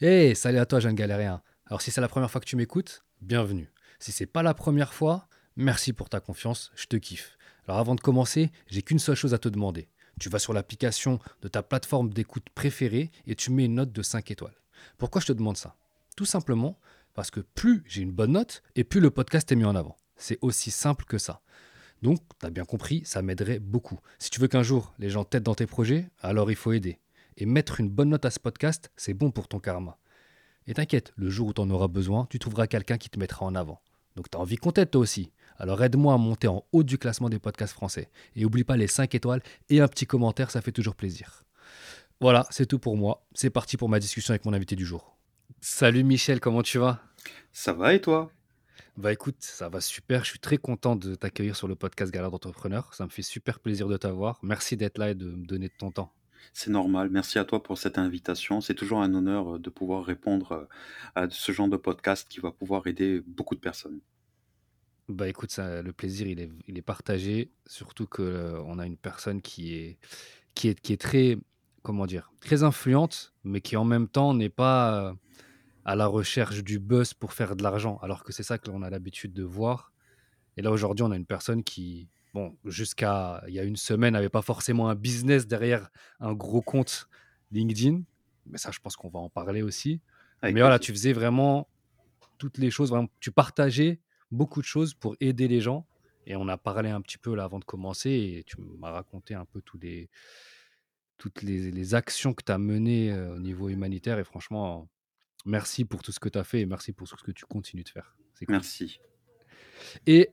Hey, salut à toi, jeune galérien. Alors, si c'est la première fois que tu m'écoutes, bienvenue. Si c'est pas la première fois, merci pour ta confiance, je te kiffe. Alors, avant de commencer, j'ai qu'une seule chose à te demander. Tu vas sur l'application de ta plateforme d'écoute préférée et tu mets une note de 5 étoiles. Pourquoi je te demande ça? Tout simplement parce que plus j'ai une bonne note et plus le podcast est mis en avant. C'est aussi simple que ça. Donc, tu as bien compris, ça m'aiderait beaucoup. Si tu veux qu'un jour les gens t'aident dans tes projets, alors il faut aider. Et mettre une bonne note à ce podcast, c'est bon pour ton karma. Et t'inquiète, le jour où tu en auras besoin, tu trouveras quelqu'un qui te mettra en avant. Donc tu as envie qu'on t'aide toi aussi. Alors aide-moi à monter en haut du classement des podcasts français. Et oublie pas les 5 étoiles et un petit commentaire, ça fait toujours plaisir. Voilà, c'est tout pour moi. C'est parti pour ma discussion avec mon invité du jour. Salut Michel, comment tu vas? Ça va et toi? Bah écoute, ça va super. Je suis très content de t'accueillir sur le podcast Galère d'entrepreneur. Ça me fait super plaisir de t'avoir. Merci d'être là et de me donner de ton temps. C'est normal. Merci à toi pour cette invitation. C'est toujours un honneur euh, de pouvoir répondre euh, à ce genre de podcast qui va pouvoir aider beaucoup de personnes. Bah écoute, ça, le plaisir, il est, il est partagé, surtout que euh, a une personne qui est, qui est, qui est très, comment dire, très influente, mais qui en même temps n'est pas à la recherche du buzz pour faire de l'argent, alors que c'est ça que l'on a l'habitude de voir. Et là, aujourd'hui, on a une personne qui, bon, jusqu'à il y a une semaine, n'avait pas forcément un business derrière un gros compte LinkedIn, mais ça, je pense qu'on va en parler aussi. Avec Mais voilà, plaisir. tu faisais vraiment toutes les choses, vraiment, tu partageais beaucoup de choses pour aider les gens. Et on a parlé un petit peu là avant de commencer et tu m'as raconté un peu tous les, toutes les, les actions que tu as menées euh, au niveau humanitaire. Et franchement, merci pour tout ce que tu as fait et merci pour tout ce que tu continues de faire. Cool. Merci. Et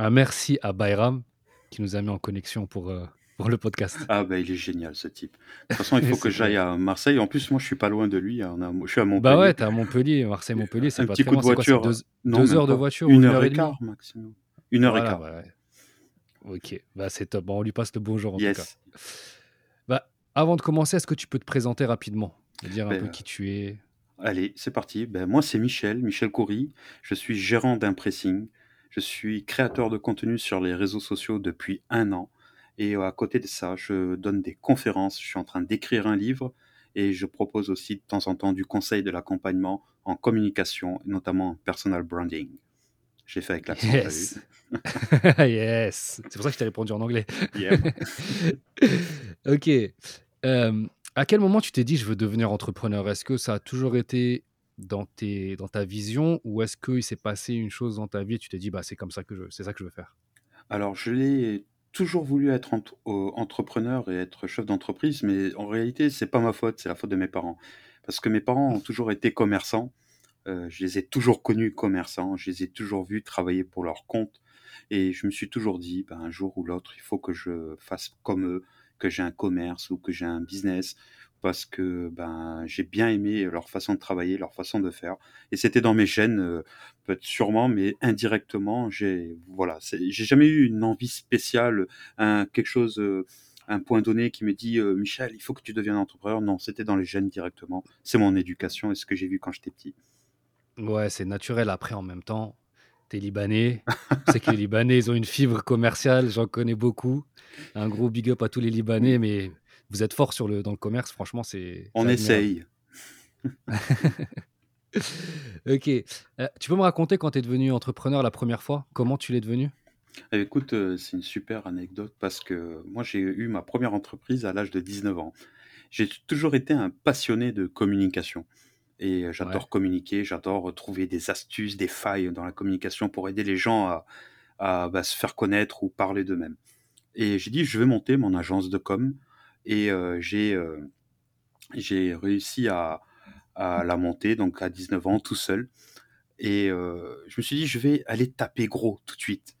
un merci à Bayram qui nous a mis en connexion pour, euh, pour le podcast. Ah bah il est génial ce type. De toute façon, il faut C'est que j'aille à Marseille. En plus, moi je suis pas loin de lui. hein. Je suis à Bah Montpellier. ouais, t'es à Montpellier, Marseille-Montpellier, c'est Un pas petit très coup de. C'est quoi, c'est voiture. deux, Non, deux heures de voiture Une heure heure et quart maximum. Une heure et quart. bah ouais. Ok, bah c'est top. Bon, on lui passe le bonjour en tout cas. Yes. Bah, avant de commencer, est-ce que tu peux te présenter rapidement? Me dire un peu Ben, qui tu es? allez, c'est parti. Ben, moi c'est Michel, Michel Coury. Je suis gérant d'Impressing. Je suis créateur de contenu sur les réseaux sociaux depuis un an. Et euh, à côté de ça, je donne des conférences. Je suis en train d'écrire un livre et je propose aussi de temps en temps du conseil de l'accompagnement en communication, notamment en personal branding. J'ai fait avec l'accent, Yes Yes C'est pour ça que je t'ai répondu en anglais. Yeah, ok. Euh, à quel moment tu t'es dit je veux devenir entrepreneur? Est-ce que ça a toujours été dans, tes, dans ta vision ou est-ce qu'il s'est passé une chose dans ta vie et tu t'es dit bah, c'est comme ça que je, c'est ça que je veux faire? Alors, je l'ai toujours voulu être ent- entrepreneur et être chef d'entreprise, mais en réalité, c'est pas ma faute, c'est la faute de mes parents. Parce que mes parents ont toujours été commerçants. Euh, je les ai toujours connus commerçants. Je les ai toujours vus travailler pour leur compte. Et je me suis toujours dit, ben, un jour ou l'autre, il faut que je fasse comme eux, que j'ai un commerce ou que j'ai un business, parce que ben, j'ai bien aimé leur façon de travailler, leur façon de faire. Et c'était dans mes gènes, peut-être sûrement, mais indirectement, j'ai voilà, c'est- j'ai jamais eu une envie spéciale, un, quelque chose, un point donné qui me dit, euh, Michel, il faut que tu deviennes entrepreneur. Non, c'était dans les gènes directement. C'est mon éducation et ce que j'ai vu quand j'étais petit. Ouais, c'est naturel. Après, en même temps, t'es libanais. Sais que les Libanais, ils ont une fibre commerciale. J'en connais beaucoup. Un gros big up à tous les Libanais, mais vous êtes forts sur le, dans le commerce. Franchement, c'est On essaye. Ok. Euh, tu peux me raconter quand tu es devenu entrepreneur la première fois? Comment tu l'es devenu? Eh, Écoute, euh, c'est une super anecdote parce que moi, j'ai eu ma première entreprise à l'âge de 19 ans. J'ai toujours été un passionné de communication. Et euh, Ouais. j'adore communiquer, j'adore trouver des astuces, des failles dans la communication pour aider les gens à, à, bah, se faire connaître ou parler d'eux-mêmes. Et j'ai dit, je vais monter mon agence de com. Et euh, j'ai euh, j'ai réussi à, à la monter, donc à 19 ans, tout seul. Et euh, je me suis dit, je vais aller taper gros tout de suite.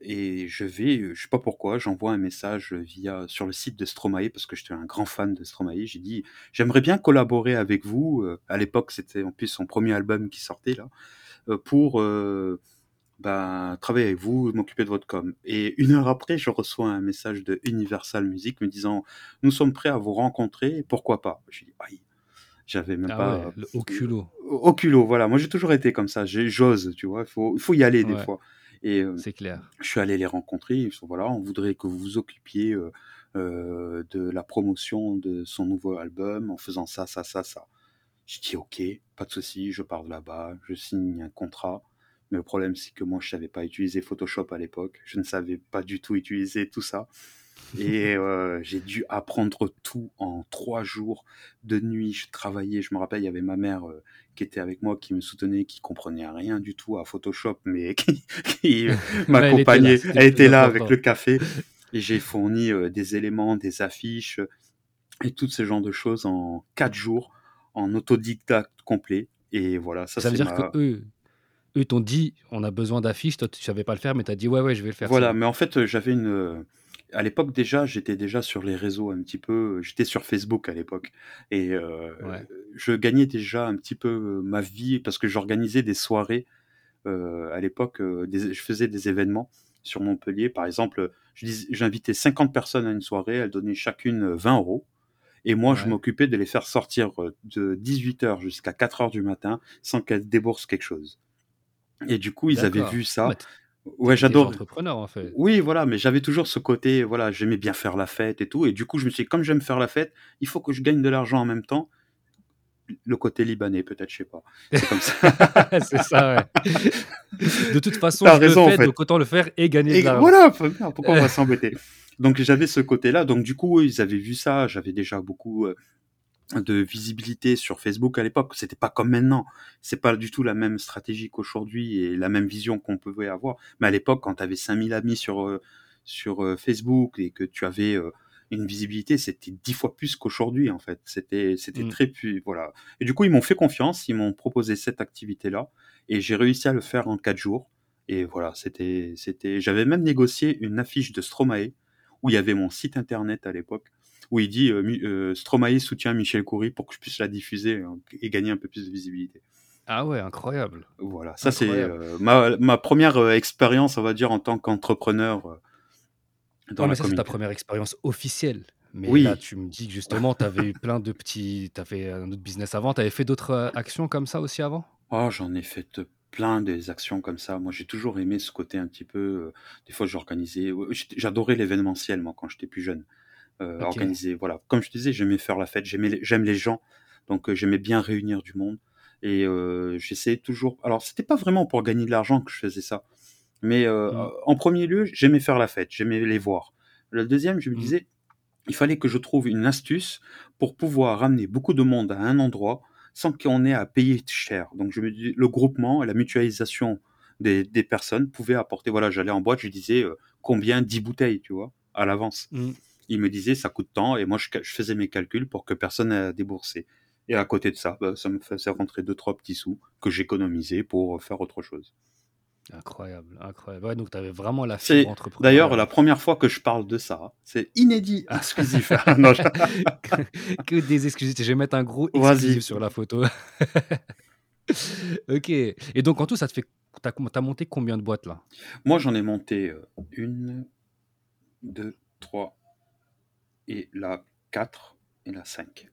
Et je vais, je sais pas pourquoi, j'envoie un message via sur le site de Stromae parce que j'étais un grand fan de Stromae. J'ai dit, j'aimerais bien collaborer avec vous. À l'époque, c'était en plus son premier album qui sortait là, pour ben, travailler avec vous, m'occuper de votre com. Et une heure après, je reçois un message de Universal Music me disant, nous sommes prêts à vous rencontrer, pourquoi pas? J'ai dit, aïe, j'avais même Ah pas ouais, le, au culot. au culot. Voilà, moi j'ai toujours été comme ça. J'ose, tu vois. Il faut, faut y aller des fois. Et euh, c'est clair. je suis allé les rencontrer. Ils sont voilà, on voudrait que vous vous occupiez euh, euh, de la promotion de son nouveau album en faisant ça, ça, ça, ça. Je dis ok, pas de souci, je pars de là-bas, je signe un contrat. Mais le problème, c'est que moi, je savais pas utiliser Photoshop à l'époque. Je ne savais pas du tout utiliser tout ça. Et euh, j'ai dû apprendre tout en trois jours de nuit. Je travaillais, je me rappelle, il y avait ma mère euh, qui était avec moi, qui me soutenait, qui comprenait rien du tout à Photoshop, mais qui, qui m'accompagnait. Elle était là, avec le café. Et j'ai fourni euh, des éléments, des affiches et tout ce genre de choses en quatre jours, en autodidacte complet. Et voilà, ça, ça veut dire que eux, eux t'ont dit on a besoin d'affiches, toi tu savais pas le faire, mais tu as dit ouais, ouais, je vais le faire. Voilà, mais en fait, j'avais une à l'époque déjà, j'étais déjà sur les réseaux un petit peu. J'étais sur Facebook à l'époque et euh, je gagnais déjà un petit peu euh, ma vie parce que j'organisais des soirées euh, à l'époque. je faisais des événements sur Montpellier, par exemple. J'invitais 50 personnes à une soirée, elles donnaient chacune 20 euros. Et moi, je m'occupais de les faire sortir de 18h jusqu'à 4h du matin sans qu'elles déboursent quelque chose. Et du coup, ils avaient vu ça. Ouais, j'adore. entrepreneur en fait. Oui, voilà, mais j'avais toujours ce côté, voilà, j'aimais bien faire la fête et tout. Et du coup, je me suis dit, comme j'aime faire la fête, il faut que je gagne de l'argent en même temps. Le côté libanais, peut-être, je sais pas. C'est comme ça. c'est ça, ouais. De toute façon, je raison, le fais, en fait. donc autant le faire et gagner de l'argent. Voilà, pourquoi on va s'embêter? Donc j'avais ce côté-là. Donc du coup, ils avaient vu ça. J'avais déjà beaucoup euh, de visibilité sur Facebook à l'époque. C'était pas comme maintenant. C'est pas du tout la même stratégie qu'aujourd'hui et la même vision qu'on pouvait avoir. Mais à l'époque, quand tu avais 5000 amis sur, euh, sur euh, Facebook et que tu avais euh, une visibilité, c'était dix fois plus qu'aujourd'hui, en fait. C'était, c'était mmh. très plus, voilà. Et du coup, ils m'ont fait confiance, ils m'ont proposé cette activité-là et j'ai réussi à le faire en quatre jours. Et voilà, c'était, c'était, j'avais même négocié une affiche de Stromae où il y avait mon site internet à l'époque où il dit euh, euh, Stromae soutient Michel Coury pour que je puisse la diffuser hein, et gagner un peu plus de visibilité. Ah ouais, incroyable. Voilà, ça c'est euh, ma, ma, première expérience, on va dire, en tant qu'entrepreneur. dans mais ça, c'est ta première expérience officielle. Mais oui. là, tu me dis que justement, tu avais eu plein de petits. Tu avais un autre business avant. Tu avais fait d'autres actions comme ça aussi avant? Oh, j'en ai fait plein des actions comme ça. Moi, j'ai toujours aimé ce côté un petit peu. des fois, j'organisais. J'adorais l'événementiel, moi, quand j'étais plus jeune euh, organiser. Voilà, comme je disais, j'aimais faire la fête, j'aimais, j'aime les gens, donc euh, j'aimais bien réunir du monde. Et euh, j'essayais toujours. Alors, c'était pas vraiment pour gagner de l'argent que je faisais ça, mais euh, mmh. en premier lieu, j'aimais faire la fête, j'aimais les voir. Le deuxième, je me mmh. disais, il fallait que je trouve une astuce pour pouvoir ramener beaucoup de monde à un endroit sans qu'on ait à payer cher. Donc, je me dis, le groupement et la mutualisation des, des personnes pouvaient apporter. Voilà, j'allais en boîte, je disais combien? 10 bouteilles, tu vois, à l'avance. Mmh il me disait ça coûte tant et moi je, faisais mes calculs pour que personne n'ait à débourser. Et à côté de ça, bah, ça me faisait rentrer deux trois petits sous que j'économisais pour faire autre chose. Incroyable, incroyable. Ouais, donc tu avais vraiment la fibre entrepreneur. D'ailleurs, la première fois que je parle de ça, c'est inédit, ah. exclusif. que des exclusifs. Je vais mettre un gros exclusif sur la photo. ok. Et donc en tout, ça te fait. T'as as monté combien de boîtes là? Moi, j'en ai monté euh, une, deux, trois, et la 4 et la 5.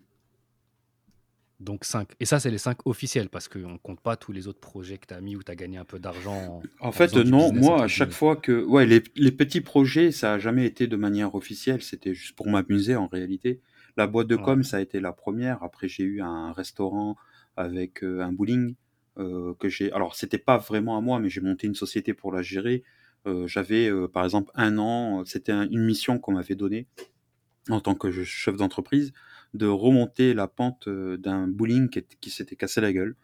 Donc 5. Et ça, c'est les 5 officiels parce qu'on ne compte pas tous les autres projets que tu as mis où tu as gagné un peu d'argent. En, fait, non. Moi, à chaque fois que. Ouais, les, les petits projets, ça n'a jamais été de manière officielle. C'était juste pour m'amuser en réalité. La boîte de com, ça a été la première. Après, j'ai eu un restaurant avec euh, un bowling euh, que j'ai. Alors, c'était pas vraiment à moi, mais j'ai monté une société pour la gérer. Euh, j'avais, par exemple, un an. C'était une mission qu'on m'avait donnée en tant que chef d'entreprise, de remonter la pente euh, d'un bowling qui, s'était cassé la gueule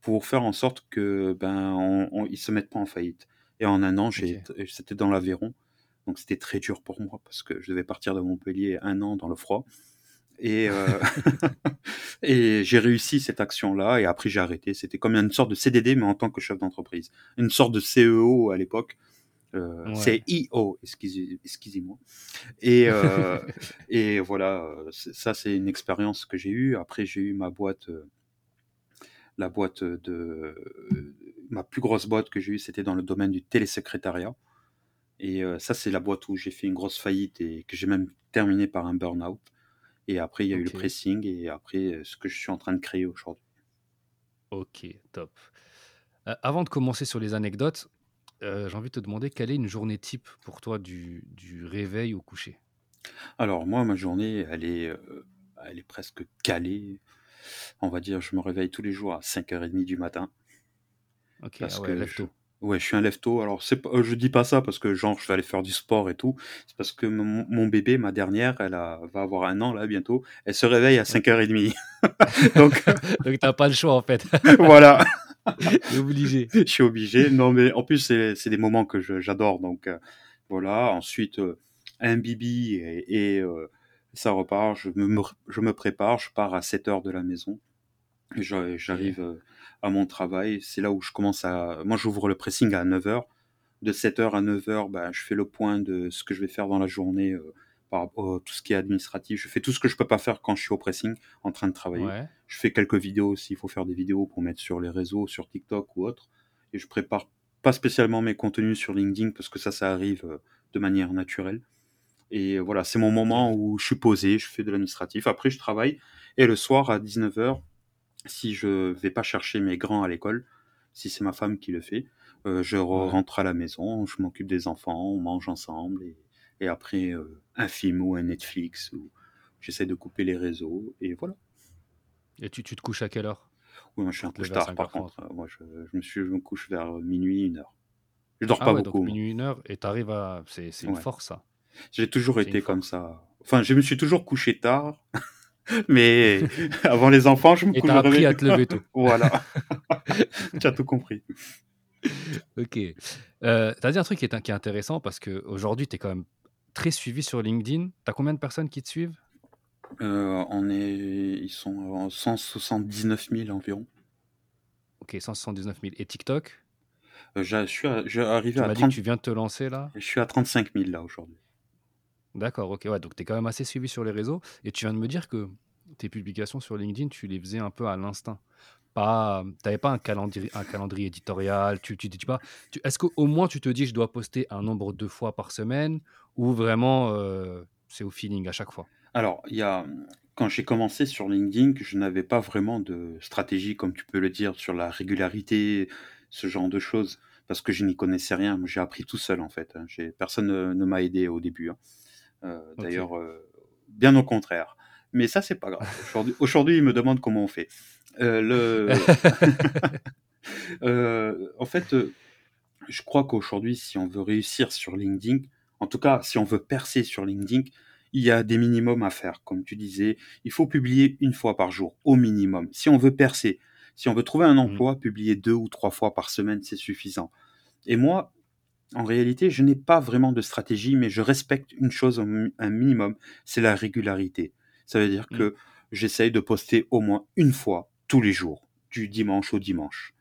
pour faire en sorte que ben on, ils se mettent pas en faillite. Et en un an, j'ai, c'était dans l'Aveyron, donc c'était très dur pour moi parce que je devais partir de Montpellier un an dans le froid. Et, euh, et j'ai réussi cette action-là et après j'ai arrêté. C'était comme une sorte de CDD mais en tant que chef d'entreprise, une sorte de CEO à l'époque euh, c'est IO, excusez-moi. Et, euh, et voilà, ça c'est une expérience que j'ai eue. Après j'ai eu ma boîte, euh, la boîte de ma plus grosse boîte que j'ai eue, c'était dans le domaine du télésecrétariat. Et ça c'est la boîte où j'ai fait une grosse faillite et que j'ai même terminé par un burn-out. Et après il y a eu le pressing et après ce que je suis en train de créer aujourd'hui. Ok, top. avant de commencer sur les anecdotes, euh, j'ai envie de te demander quelle est une journée type pour toi du, du réveil au coucher? Alors moi, ma journée, elle est, euh, elle est presque calée. on va dire, je me réveille tous les jours à 5h30 du matin. Ok, Parce ah ouais, que lève je, tôt. ouais, je suis un lève-tôt. Alors, c'est euh, je dis pas ça parce que, genre, je vais aller faire du sport et tout. C'est parce que mon, mon bébé, ma dernière, elle a, va avoir un an, là, bientôt. Elle se réveille à Ok. 5h30. Donc, Donc t'as pas le choix en fait. voilà, obligé. je suis obligé. Non, mais en plus, c'est, des moments que j'adore. Donc, euh, voilà. Ensuite, euh, un bibi et, et, euh, ça repart. Je me, je me prépare. Je pars à 7h de la maison. J'arrive à mon travail. C'est là où je commence à. Moi, j'ouvre le pressing à 9h. De 7h à 9h, bah, je fais le point de ce que je vais faire dans la journée par à tout ce qui est administratif. Je fais tout ce que je peux pas faire quand je suis au pressing en train de travailler. Ouais. Je fais quelques vidéos s'il faut faire des vidéos pour mettre sur les réseaux, sur TikTok ou autre. Et je prépare pas spécialement mes contenus sur LinkedIn parce que ça, ça arrive euh, de manière naturelle. Et voilà, c'est mon moment où je suis posé, je fais de l'administratif. Après, je travaille. Et le soir, à 19h, si je vais pas chercher mes grands à l'école, si c'est ma femme qui le fait, euh, je Ouais. rentre à la maison, je m'occupe des enfants, on mange ensemble. Et, et après, euh, un film ou un Netflix, ou j'essaie de couper les réseaux. Et voilà. Et tu, tu te couches à quelle heure? Oui, moi, je suis un couche à tard, par 5h30. contre. Euh, Moi, je, je me, suis, je me couche vers minuit, une heure. Je dors Ah pas ouais, donc beaucoup, moi. minuit, une heure, et t'arrives à. C'est une Ouais. force ça. J'ai toujours été comme ça. Enfin, je me suis toujours couché tard, mais avant les enfants, je me couche je appris à te lever tôt. Voilà, tu as tout compris. Ok. Euh, t'as dit un truc qui est, qui est intéressant parce qu'aujourd'hui, tu es quand même très suivi sur LinkedIn. T'as combien de personnes qui te suivent? Euh, on est, ils sont en 179 000 environ. Ok, 179 000. Et TikTok? Euh, je suis, à- arrivé Tu à m'as dit que 30, tu viens de te lancer là? Je suis à 35 000 là aujourd'hui. D'accord, ok. Ouais, donc tu es quand même assez suivi sur les réseaux. Et tu viens de me dire que tes publications sur LinkedIn, tu les faisais un peu à l'instinct. Pas, t'avais pas un calendrier, un calendrier éditorial. Tu, tu dis pas. Tu, est-ce qu'au moins tu te dis je dois poster un nombre de fois par semaine? Ou vraiment euh, c'est au feeling à chaque fois? Alors, il y a, quand j'ai commencé sur LinkedIn, je n'avais pas vraiment de stratégie, comme tu peux le dire, sur la régularité, ce genre de choses, parce que je n'y connaissais rien. J'ai appris tout seul, en fait. hein. J'ai, personne ne, m'a aidé au début. hein. Euh, d'ailleurs, euh, bien au contraire. Mais ça, c'est pas grave. Aujourd'hui, aujourd'hui, ils me demandent comment on fait. Le... En fait, je crois qu'aujourd'hui, si on veut réussir sur LinkedIn, en tout cas, si on veut percer sur LinkedIn, il y a des minimums à faire. Comme tu disais, il faut publier une fois par jour, au minimum. Si on veut percer, si on veut trouver un Mhm. emploi, publier deux ou trois fois par semaine, c'est suffisant. Et moi, en réalité, je n'ai pas vraiment de stratégie, mais je respecte une chose, un mi- un minimum, c'est la régularité. Ça veut dire Mhm. que j'essaye de poster au moins une fois tous les jours, du dimanche au dimanche.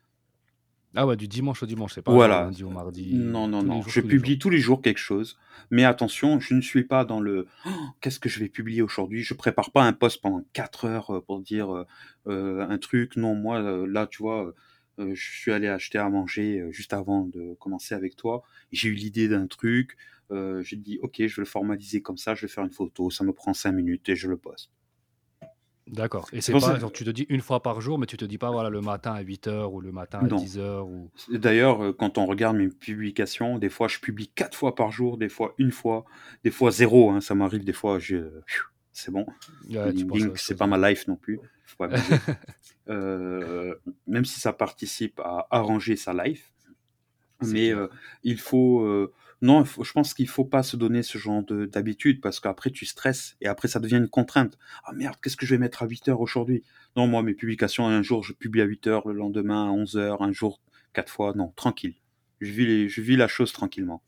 Ah ouais, du dimanche au dimanche, c'est pas Voilà. lundi au mardi. Non, non, non. jours, Je publie tous les jours quelque chose. Mais attention, je ne suis pas dans le Oh, qu'est-ce que je vais publier aujourd'hui? Je prépare pas un post pendant quatre heures euh, pour dire euh, euh, un truc. Non, moi, là, tu vois, je suis allé acheter à manger juste avant de commencer avec toi. J'ai eu l'idée d'un truc. Euh, J'ai dit, OK, je vais le formaliser comme ça. Je vais faire une photo. Ça me prend cinq minutes et je le poste. D'accord. Et C'est pas, genre, tu te dis une fois par jour, mais tu te dis pas, voilà, le matin à 8h ou le matin à Non. 10h ou... D'ailleurs, euh, quand on regarde mes publications, des fois je publie quatre fois par jour, des fois une fois, des fois zéro. hein, ça m'arrive des fois, je... c'est bon. C'est pas ma life non plus. Faut pas abuser. Euh, même si ça participe à arranger sa life, mais euh, il faut euh, non, je pense qu'il faut pas se donner ce genre de- d'habitude parce qu'après tu stresses et après ça devient une contrainte. Ah merde, qu'est-ce que je vais mettre à 8 heures aujourd'hui? Non, moi mes publications, un jour je publie à 8 heures, le lendemain à 11 heures, un jour quatre fois. Non, tranquille. Je vis, je vis la chose tranquillement.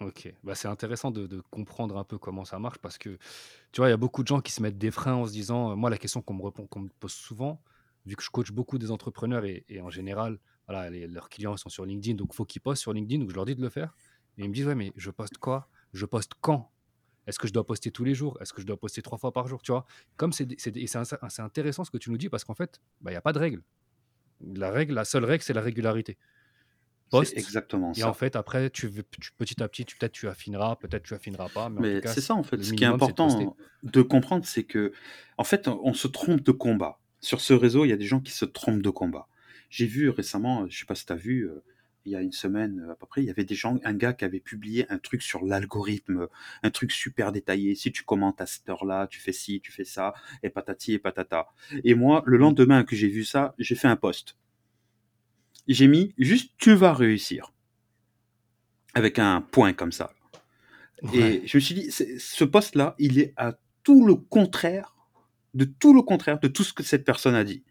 Ok, bah, c'est intéressant de, comprendre un peu comment ça marche parce que tu vois, il y a beaucoup de gens qui se mettent des freins en se disant, euh, moi la question qu'on me me pose souvent, vu que je coach beaucoup des entrepreneurs et, en général, voilà, leurs clients sont sur LinkedIn, donc il faut qu'ils postent sur LinkedIn, donc je leur dis de le faire. Et ils me disent, ouais, mais je poste quoi? Je poste quand? Est-ce que je dois poster tous les jours? Est-ce que je dois poster trois fois par jour Tu vois, comme c'est intéressant ce que tu nous dis parce qu'en fait, bah, il n'y a pas de règle. La règle, la seule règle, c'est la régularité. Poste, exactement et en fait, après, tu, petit à petit, peut-être tu affineras, peut-être tu affineras pas, mais c'est ça en fait. Ce qui est de important de comprendre, c'est que en fait, on se trompe de combat. Sur ce réseau, il y a des gens qui se trompent de combat. J'ai vu récemment, je sais pas si tu as vu, euh, il y a une semaine à peu près, il y avait des gens, un gars qui avait publié un truc sur l'algorithme, un truc super détaillé. Si tu commentes à cette heure-là, tu fais ci, tu fais ça, et patati et patata. Et moi, le lendemain que j'ai vu ça, j'ai fait un post. J'ai mis juste tu vas réussir. Avec un point comme ça. Et je me suis dit, ce post-là, il est à tout le contraire, de tout le contraire de tout ce que cette personne a dit.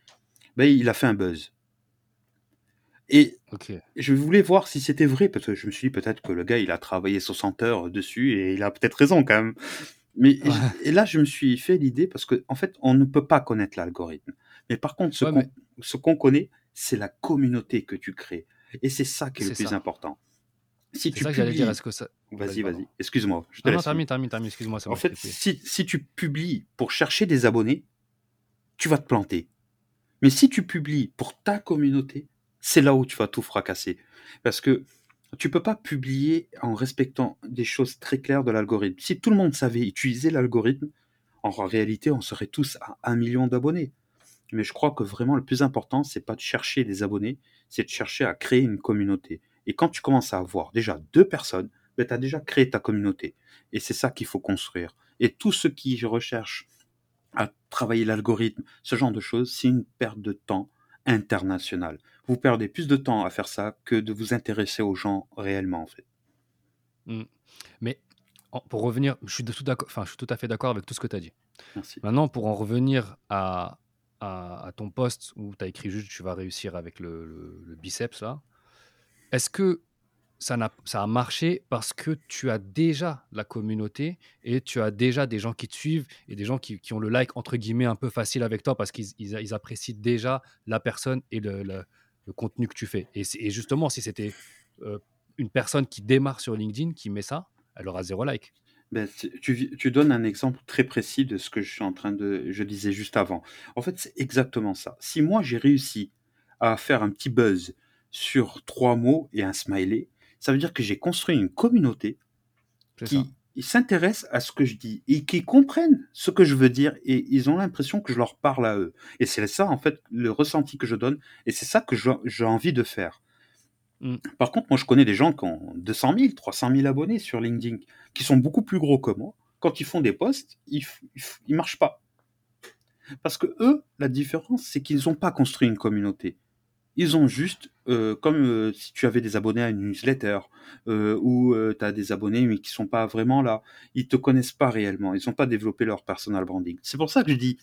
Ben, il a fait un buzz. Et je voulais voir si c'était vrai, parce que je me suis dit peut-être que le gars, il a travaillé 60 heures dessus et il a peut-être raison quand même. Mais et, là, je me suis fait l'idée parce qu'en en fait, on ne peut pas connaître l'algorithme. Mais par contre, ce qu'on connaît, c'est la communauté que tu crées. Et c'est ça qui est, le plus important. Si tu ça publies... dire. Est-ce que ça... Vas-y, vas-y. Excuse-moi. Non, non, termine, termine, termine. Excuse-moi. En fait, si, si tu publies pour chercher des abonnés, tu vas te planter. Mais si tu publies pour ta communauté, c'est là où tu vas tout fracasser. Parce que tu peux pas publier en respectant des choses très claires de l'algorithme. Si tout le monde savait utiliser l'algorithme, en réalité, on serait tous à un million d'abonnés. Mais je crois que vraiment le plus important, c'est pas de chercher des abonnés, c'est de chercher à créer une communauté. Et quand tu commences à avoir déjà deux personnes, ben, tu as déjà créé ta communauté. Et c'est ça qu'il faut construire. Et tous ceux qui recherchent à travailler l'algorithme, ce genre de choses, c'est une perte de temps internationale vous perdez plus de temps à faire ça que de vous intéresser aux gens réellement, en fait. Mmh. Mais pour revenir, je suis, tout enfin, je suis tout à fait d'accord avec tout ce que tu as dit. Merci. Maintenant, pour en revenir à, à, ton poste où tu as écrit juste tu vas réussir avec le, le biceps, là, est-ce que ça, a, marché parce que tu as déjà la communauté et tu as déjà des gens qui te suivent et des gens qui, ont le like entre guillemets un peu facile avec toi parce qu'ils ils, apprécient déjà la personne et le, contenu que tu fais. Et, et justement, si c'était euh, une personne qui démarre sur LinkedIn qui met ça, elle aura zéro like. Ben, tu, tu, donnes un exemple très précis de ce que je suis en train de, je disais juste avant. En fait, c'est exactement ça. Si moi j'ai réussi à faire un petit buzz sur trois mots et un smiley, ça veut dire que j'ai construit une communauté qui s'intéresse à ce que je dis et qui comprennent ce que je veux dire et ils ont l'impression que je leur parle à eux. Et c'est ça, en fait, le ressenti que je donne et c'est ça que j'ai envie de faire. Mm. Par contre, moi, je connais des gens qui ont 200 000, 300 000 abonnés sur LinkedIn, qui sont beaucoup plus gros que moi. Quand ils font des posts, ils, ils marchent pas. Parce que eux, la différence, c'est qu'ils n'ont pas construit une communauté. Ils ont juste, euh, comme euh, si tu avais des abonnés à une newsletter, euh, ou tu as des abonnés mais qui sont pas vraiment là, ils te connaissent pas réellement, ils n'ont pas développé leur personal branding. C'est pour ça que je dis,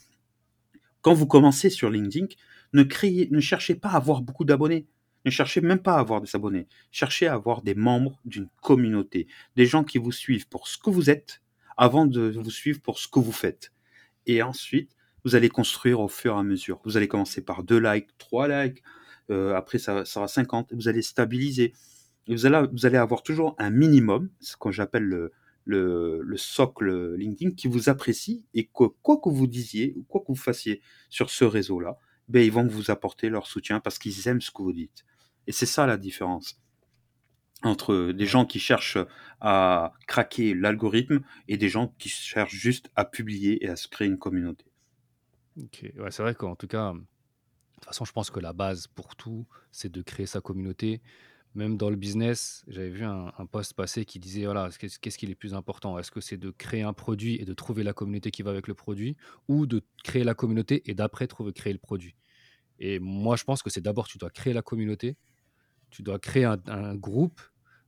quand vous commencez sur LinkedIn, ne, ne cherchez pas à avoir beaucoup d'abonnés. Ne cherchez même pas à avoir des abonnés. Cherchez à avoir des membres d'une communauté, des gens qui vous suivent pour ce que vous êtes, avant de vous suivre pour ce que vous faites. Et ensuite, vous allez construire au fur et à mesure. Vous allez commencer par deux likes, trois likes, euh, après ça, sera 50, vous allez stabiliser. Vous allez, avoir toujours un minimum, ce que j'appelle le, le, socle LinkedIn, qui vous apprécie et que quoi que vous disiez ou quoi que vous fassiez sur ce réseau-là, ben, ils vont vous apporter leur soutien parce qu'ils aiment ce que vous dites. Et c'est ça la différence entre des gens qui cherchent à craquer l'algorithme et des gens qui cherchent juste à publier et à se créer une communauté. Ok, ouais, c'est vrai qu'en tout cas, toute façon, je pense que la base pour tout, c'est de créer sa communauté. Même dans le business, j'avais vu un, post passé qui disait voilà, qu'est-ce qui est le plus important? Est-ce que c'est de créer un produit et de trouver la communauté qui va avec le produit ou de créer la communauté et d'après trouver créer le produit? Et moi, je pense que c'est d'abord, tu dois créer la communauté, tu dois créer un, un groupe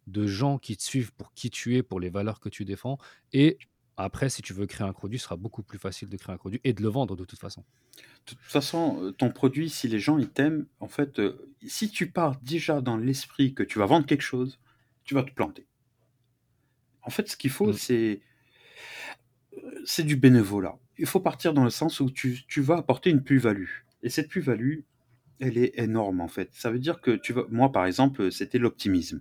de gens qui te suivent pour qui tu es, pour les valeurs que tu défends. Et après, si tu veux créer un produit, ce sera beaucoup plus facile de créer un produit et de le vendre de toute façon. De toute façon, euh, ton produit, si les gens ils t'aiment, en fait, euh, si tu pars déjà dans l'esprit que tu vas vendre quelque chose, tu vas te planter. En fait, ce qu'il faut, mm. c'est euh, c'est du bénévolat. Il faut partir dans le sens où tu, tu vas apporter une plus-value. Et cette plus-value, elle est énorme en fait. Ça veut dire que tu vas, moi par exemple, c'était l'optimisme.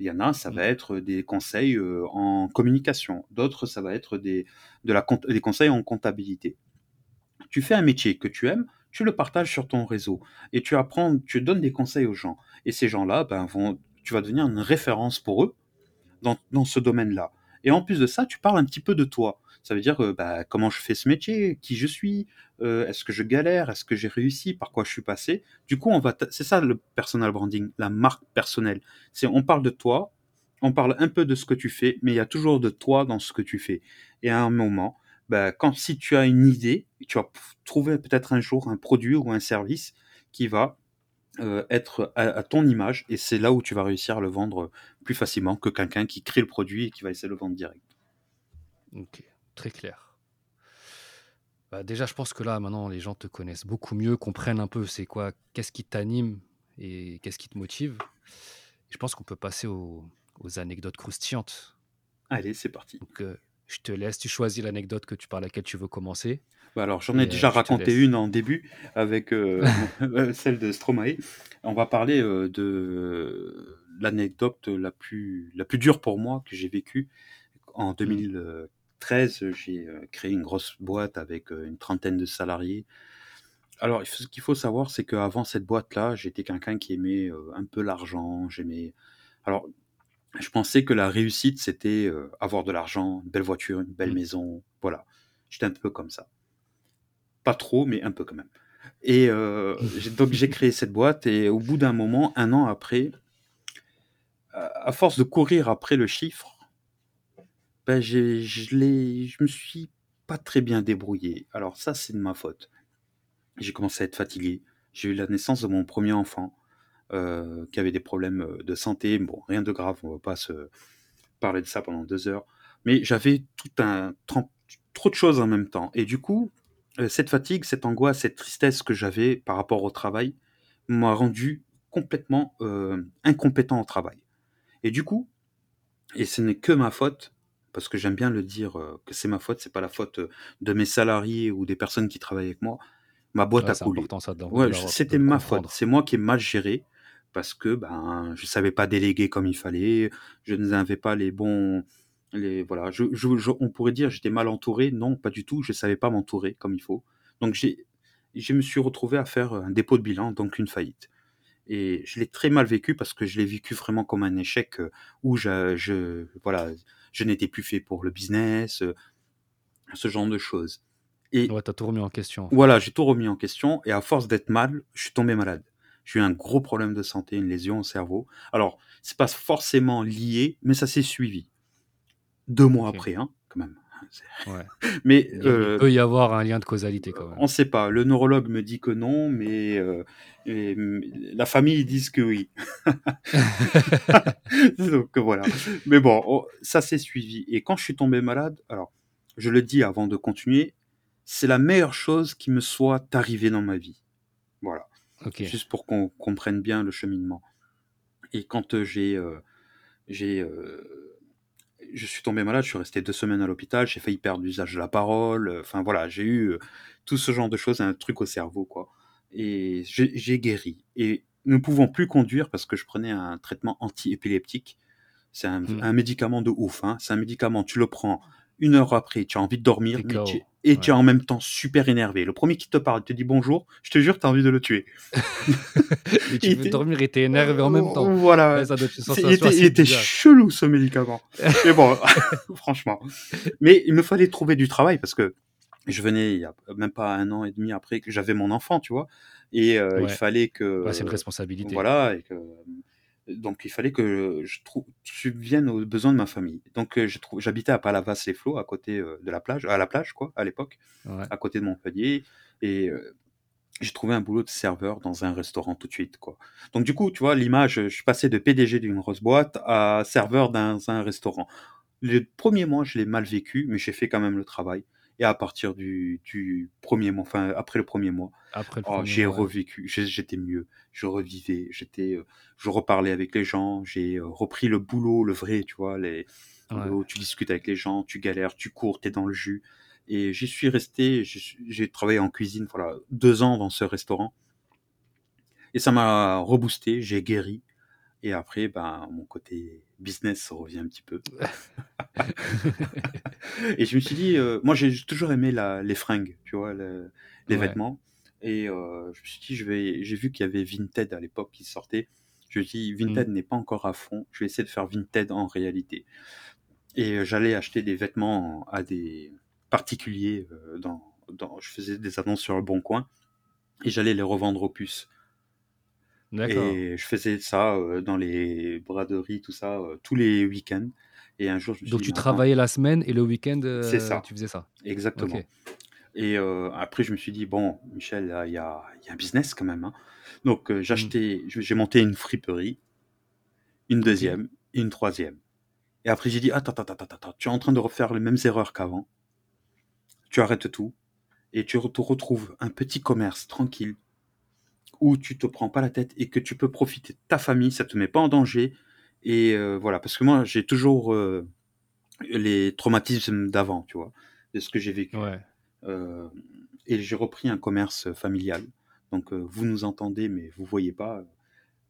Il y en a, ça va mmh. être des conseils en communication. D'autres, ça va être des, de la, des conseils en comptabilité. Tu fais un métier que tu aimes, tu le partages sur ton réseau et tu apprends, tu donnes des conseils aux gens. Et ces gens-là, ben, vont, tu vas devenir une référence pour eux dans, dans ce domaine-là. Et en plus de ça, tu parles un petit peu de toi. Ça veut dire euh, bah, comment je fais ce métier, qui je suis, euh, est-ce que je galère, est-ce que j'ai réussi, par quoi je suis passé. Du coup, on va, c'est ça le personal branding, la marque personnelle. C'est on parle de toi, on parle un peu de ce que tu fais, mais il y a toujours de toi dans ce que tu fais. Et à un moment, bah, quand si tu as une idée, tu vas trouver peut-être un jour un produit ou un service qui va euh, être à, ton image, et c'est là où tu vas réussir à le vendre plus facilement que quelqu'un qui crée le produit et qui va essayer de le vendre direct. Ok, très clair. Bah, déjà, je pense que là, maintenant, les gens te connaissent beaucoup mieux, comprennent un peu c'est quoi, qu'est-ce qui t'anime et qu'est-ce qui te motive. je pense qu'on peut passer aux, anecdotes croustillantes. Allez, c'est parti. Donc, euh, je te laisse, tu choisis l'anecdote que tu, par laquelle tu veux commencer. Bah, alors, j'en ai déjà euh, raconté une en début avec euh, celle de Stromae. On va parler de l'anecdote la plus, la plus dure pour moi que j'ai vécue en 2013. Mmh. J'ai créé une grosse boîte avec une trentaine de salariés. Alors, ce qu'il faut savoir, c'est qu'avant cette boîte-là, j'étais quelqu'un qui aimait un peu l'argent. J'aimais. Alors, je pensais que la réussite, c'était avoir de l'argent, une belle voiture, une belle mmh. maison. Voilà. J'étais un peu comme ça. Pas trop, mais un peu quand même. Et donc j'ai créé cette boîte et au bout d'un moment, un an après, à force de courir après le chiffre, ben je, je me suis pas très bien débrouillé. Alors ça, c'est de ma faute. J'ai commencé à être fatigué. J'ai eu la naissance de mon premier enfant qui avait des problèmes de santé. Bon, rien de grave, on va pas se parler de ça pendant deux heures. Mais j'avais tout un trop de choses en même temps. Et du coup, euh, cette fatigue, cette angoisse, cette tristesse que j'avais par rapport au travail m'a rendu complètement euh, incompétent au travail. Et du coup, et ce n'est que ma faute, parce que j'aime bien le dire que c'est ma faute, c'est pas la faute de mes salariés ou des personnes qui travaillent avec moi. Ma boîte a coulé. c'était ma faute. C'est moi qui ai mal géré parce que ben je savais pas déléguer comme il fallait, je n'avais pas les bons les, voilà, je, on pourrait dire j'étais mal entouré. Non, pas du tout. Je savais pas m'entourer comme il faut. Donc j'ai, je me suis retrouvé à faire un dépôt de bilan, donc une faillite. Et je l'ai très mal vécu parce que je l'ai vécu vraiment comme un échec euh, où je, je voilà, je n'étais plus fait pour le business, euh, ce genre de choses. Et ouais, t'as tout remis en question. Voilà, j'ai tout remis en question et à force d'être mal, je suis tombé malade. J'ai eu un gros problème de santé, une lésion au cerveau. Alors, c'est pas forcément lié, mais ça s'est suivi deux mois après, hein, quand même. Ouais. Mais il euh, peut y avoir un lien de causalité quand même. On ne sait pas. Le neurologue me dit que non, mais euh, la famille dit que oui. Donc voilà. Mais bon, oh, ça s'est suivi. Et quand je suis tombé malade, alors je le dis avant de continuer, c'est la meilleure chose qui me soit arrivée dans ma vie. Voilà. Juste pour qu'on comprenne bien le cheminement. Et quand euh, j'ai j'ai je suis tombé malade, je suis resté deux semaines à l'hôpital, j'ai failli perdre l'usage de la parole. Euh, enfin voilà, j'ai eu euh, tout ce genre de choses, un truc au cerveau, quoi. Et j'ai guéri. Et ne pouvant plus conduire parce que je prenais un traitement anti-épileptique. C'est un, mmh. médicament de ouf. Hein. C'est un médicament, tu le prends une heure après, tu as envie de dormir, et tu es en même temps super énervé. Le premier qui te parle te dit bonjour, je te jure, tu as envie de le tuer. et tu veux dormir et t'es énervé en même temps. Voilà. il était, chelou ce médicament. Mais bon, franchement. Mais il me fallait trouver du travail parce que je venais il y a même pas un an et demi après que j'avais mon enfant, tu vois. Et euh, il fallait que. c'est une responsabilité. Voilà. Et que donc il fallait que je subvienne aux besoins de ma famille. Donc euh, j'habitais à Palavas-les-Flots, à côté euh, de la plage, à la plage quoi, à l'époque, à côté de Montpellier, et euh, j'ai trouvé un boulot de serveur dans un restaurant tout de suite quoi. Donc du coup, tu vois l'image, je suis passé de PDG d'une grosse boîte à serveur dans un restaurant. Le premier mois, je l'ai mal vécu, mais j'ai fait quand même le travail. Et à partir du, premier mois, enfin après le premier mois, oh, j'ai revécu, j'étais mieux, je revivais, j'étais, euh, je reparlais avec les gens, j'ai euh, repris le boulot, le vrai, tu vois, les, où tu discutes avec les gens, tu galères, tu cours, tu es dans le jus. Et j'y suis resté, j'ai travaillé en cuisine, voilà, deux ans dans ce restaurant. Et ça m'a reboosté, j'ai guéri. Et après, ben, mon côté business revient un petit peu. et je me suis dit, euh, moi j'ai toujours aimé la, les fringues, tu vois, les vêtements. Et euh, je me suis dit, je vais, j'ai vu qu'il y avait Vinted à l'époque qui sortait. Je me suis dit, Vinted mmh. n'est pas encore à fond. Je vais essayer de faire Vinted en réalité. Et euh, j'allais acheter des vêtements à des, particulier. dans, dans, je faisais des annonces sur le Bon Coin et j'allais les revendre aux puces. Et je faisais ça dans les braderies, tout ça, tous les week-ends. Et un jour, je me Donc tu travaillais la semaine et le week-end, ça. tu faisais ça. Exactement. Et après, je me suis dit, bon, Michel, il y a, y a, un business quand même. Hein. Donc, j'ai mmh. j'ai monté une friperie, une deuxième, et une troisième. Et après, j'ai dit, attends, attends, attends, attends, tu es en train de refaire les mêmes erreurs qu'avant. Tu arrêtes tout et tu te retrouves un petit commerce tranquille où tu te prends pas la tête et que tu peux profiter de ta famille, ça te met pas en danger. Et euh, voilà, parce que moi, j'ai toujours euh, les traumatismes d'avant, tu vois, de ce que j'ai vécu. Euh, et j'ai repris un commerce familial. Donc, vous nous entendez, mais vous voyez pas.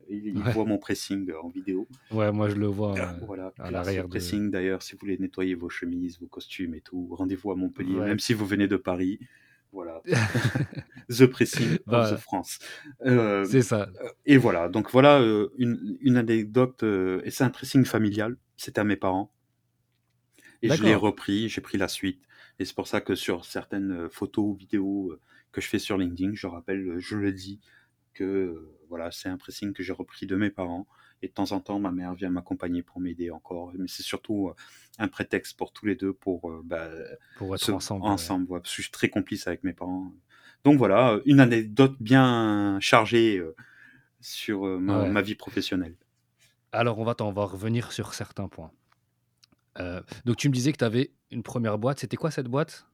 Il, voit mon pressing en vidéo. Ouais, moi je le vois voilà, à l'arrière. pressing d'ailleurs, si vous voulez nettoyer vos chemises, vos costumes et tout, rendez-vous à Montpellier, même si vous venez de Paris. Voilà. the Pressing of the France. Euh, c'est ça. Et voilà. Donc voilà euh, une, une, anecdote. Euh, et c'est un pressing familial. C'était à mes parents. Et je l'ai repris. J'ai pris la suite. Et c'est pour ça que sur certaines photos ou vidéos que je fais sur LinkedIn, je rappelle, je le dis, que voilà, c'est un pressing que j'ai repris de mes parents. Et de temps en temps, ma mère vient m'accompagner pour m'aider encore. Mais c'est surtout euh, un prétexte pour tous les deux pour, euh, bah, pour être ensemble. ensemble parce que je suis très complice avec mes parents. Donc voilà, une anecdote bien chargée euh, sur ma, vie professionnelle. Alors on va, on va revenir sur certains points. donc tu me disais que tu avais une première boîte. C'était quoi cette boîte?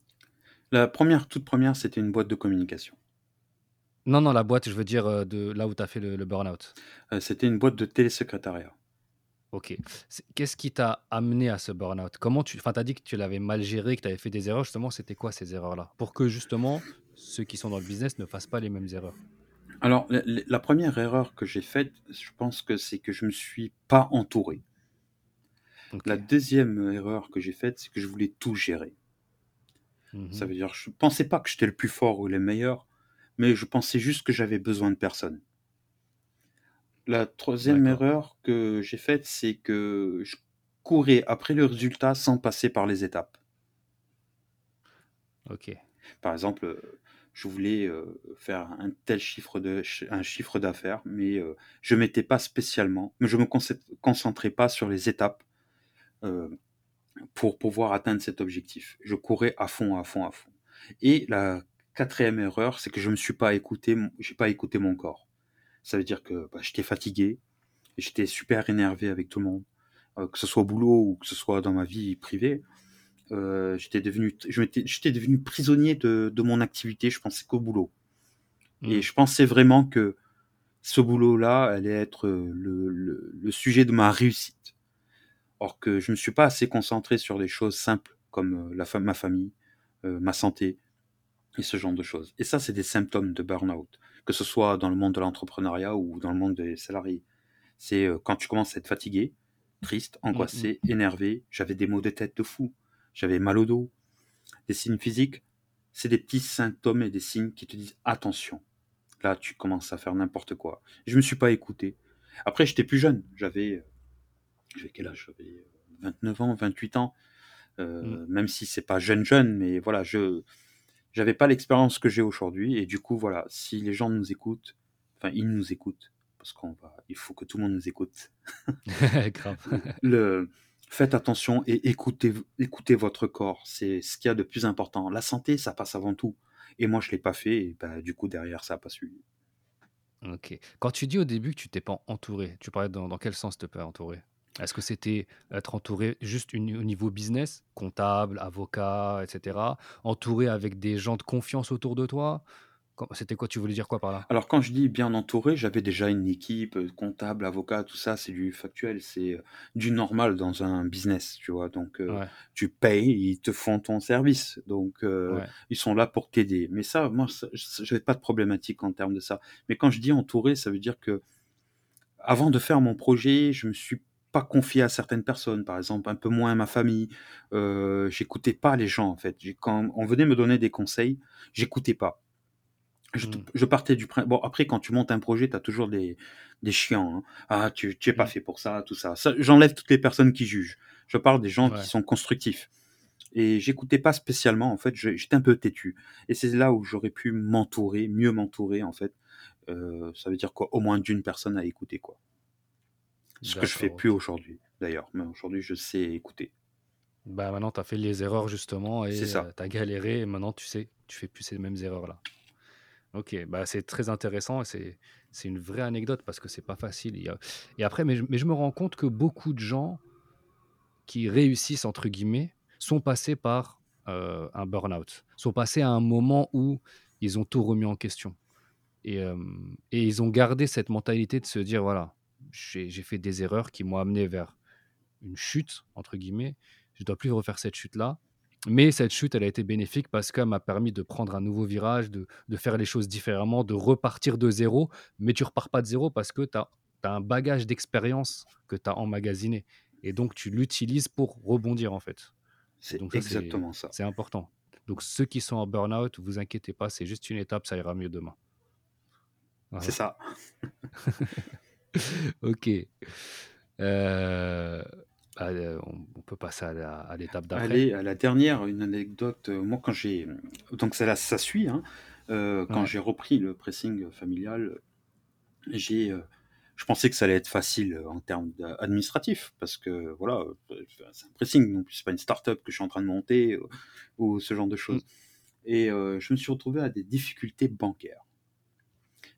La première, toute première, c'était une boîte de communication. Non, non, la boîte, je veux dire, euh, de là où tu as fait le, burn-out. Euh, c'était une boîte de télésecrétariat. Ok. Qu'est-ce qui t'a amené à ce burn-out? Comment tu. Enfin, tu as dit que tu l'avais mal géré, que tu avais fait des erreurs. Justement, c'était quoi ces erreurs-là? Pour que, justement, ceux qui sont dans le business ne fassent pas les mêmes erreurs. Alors, la, première erreur que j'ai faite, je pense que c'est que je ne me suis pas entouré. La deuxième erreur que j'ai faite, c'est que je voulais tout gérer. Mmh Ça veut dire, je ne pensais pas que j'étais le plus fort ou le meilleur mais je pensais juste que j'avais besoin de personne. La troisième erreur que j'ai faite, c'est que je courais après le résultat sans passer par les étapes. Ok. Par exemple, je voulais euh, faire un tel chiffre de un chiffre d'affaires, mais euh, je mettais pas spécialement, mais je me concentrais pas sur les étapes euh, pour pouvoir atteindre cet objectif. Je courais à fond, à fond, à fond. Et la Quatrième erreur, c'est que je me suis pas écouté, j'ai pas écouté mon corps. Ça veut dire que bah, j'étais fatigué, j'étais super énervé avec tout le monde, euh, que ce soit au boulot ou que ce soit dans ma vie privée. Euh, j'étais devenu, j'étais devenu prisonnier de, mon activité. Je pensais qu'au boulot, et mmh. je pensais vraiment que ce boulot-là allait être le, sujet de ma réussite. Or que je ne me suis pas assez concentré sur des choses simples comme euh, la, ma famille, ma santé, et ce genre de choses. Et ça, c'est des symptômes de burn-out, que ce soit dans le monde de l'entrepreneuriat ou dans le monde des salariés. C'est euh, quand tu commences à être fatigué, triste, mmh, angoissé, mmh. énervé, j'avais des maux de tête de fou, j'avais mal au dos. Des signes physiques, c'est des petits symptômes et des signes qui te disent attention. Là, tu commences à faire n'importe quoi. Je ne me suis pas écouté. Après, j'étais plus jeune. J'avais, euh, j'avais quel âge? J'avais 29 euh, ans, 28 ans. Mmh. Même si c'est pas jeune jeune, mais voilà, je j'avais pas l'expérience que j'ai aujourd'hui et du coup voilà, si les gens nous écoutent, enfin ils nous écoutent parce qu'on va, il faut que tout le monde nous écoute. le, faites attention et écoutez, écoutez votre corps, c'est ce qu'il y a de plus important. La santé, ça passe avant tout. Et moi, je l'ai pas fait et bah, du coup derrière, ça n'a pas suivi. Ok. Quand tu dis au début que tu t'es pas entouré, tu parlais dans, dans quel sens te pas entouré? Est-ce que c'était être entouré juste au niveau business, comptable, avocat, etc., entouré avec des gens de confiance autour de toi? C'était quoi Tu voulais dire quoi par là? Alors quand je dis bien entouré, j'avais déjà une équipe, euh, comptable, avocat, tout ça, c'est du factuel, c'est euh, du normal dans un business, tu vois? Donc euh, tu payes, ils te font ton service, donc ils sont là pour t'aider. Mais ça, moi, je n'avais pas de problématique en termes de ça. Mais quand je dis entouré, ça veut dire que avant de faire mon projet, je me suis pas confié à certaines personnes, par exemple, un peu moins à ma famille. Euh, j'écoutais pas les gens, en fait. Quand on venait me donner des conseils, j'écoutais pas. Je, mmh. partais du Bon, après, quand tu montes un projet, tu as toujours des, des chiants. Hein. Ah, tu n'es pas mmh. fait pour ça, tout ça. ça J'enlève toutes les personnes qui jugent. Je parle des gens qui sont constructifs. Et j'écoutais pas spécialement, en fait, j'étais un peu têtu. Et c'est là où j'aurais pu m'entourer, mieux m'entourer, en fait. Euh, ça veut dire quoi? Au moins d'une personne à écouter, quoi. Ce que je fais plus aujourd'hui, d'ailleurs. Mais aujourd'hui, je sais écouter. Bah maintenant, tu as fait les erreurs justement et tu as galéré et maintenant tu sais, tu fais plus ces mêmes erreurs-là. Ok, bah c'est très intéressant et c'est c'est une vraie anecdote parce que c'est pas facile. Et après, mais je, mais je me rends compte que beaucoup de gens qui réussissent, entre guillemets, sont passés par euh, un burn-out, sont passés à un moment où ils ont tout remis en question. Et, euh, et ils ont gardé cette mentalité de se dire, voilà, j'ai fait des erreurs qui m'ont amené vers une chute, entre guillemets. Je ne dois plus refaire cette chute-là. Mais cette chute, elle a été bénéfique parce qu'elle m'a permis de prendre un nouveau virage, de, de faire les choses différemment, de repartir de zéro. Mais tu repars pas de zéro parce que tu as, un bagage d'expérience que tu as emmagasiné. Et donc, tu l'utilises pour rebondir, en fait. C'est c'est exactement ça. c'est important. Donc, ceux qui sont en burn-out, vous inquiétez pas, c'est juste une étape, ça ira mieux demain. C'est Voilà. ça. ok. Euh, bah, euh, on, on peut passer à la- à l'étape d'après. Allez, à la dernière, une anecdote. euh, Moi, quand j'ai. Donc, ça, ça suit. Hein, euh, quand Ouais. j'ai repris le pressing familial, j'ai. euh, je pensais que ça allait être facile euh, en termes d'a- administratifs, parce que voilà, euh, c'est un pressing, non plus, c'est pas une start-up que je suis en train de monter euh, ou ce genre de Mm. choses. Et euh, je me suis retrouvé à des difficultés bancaires.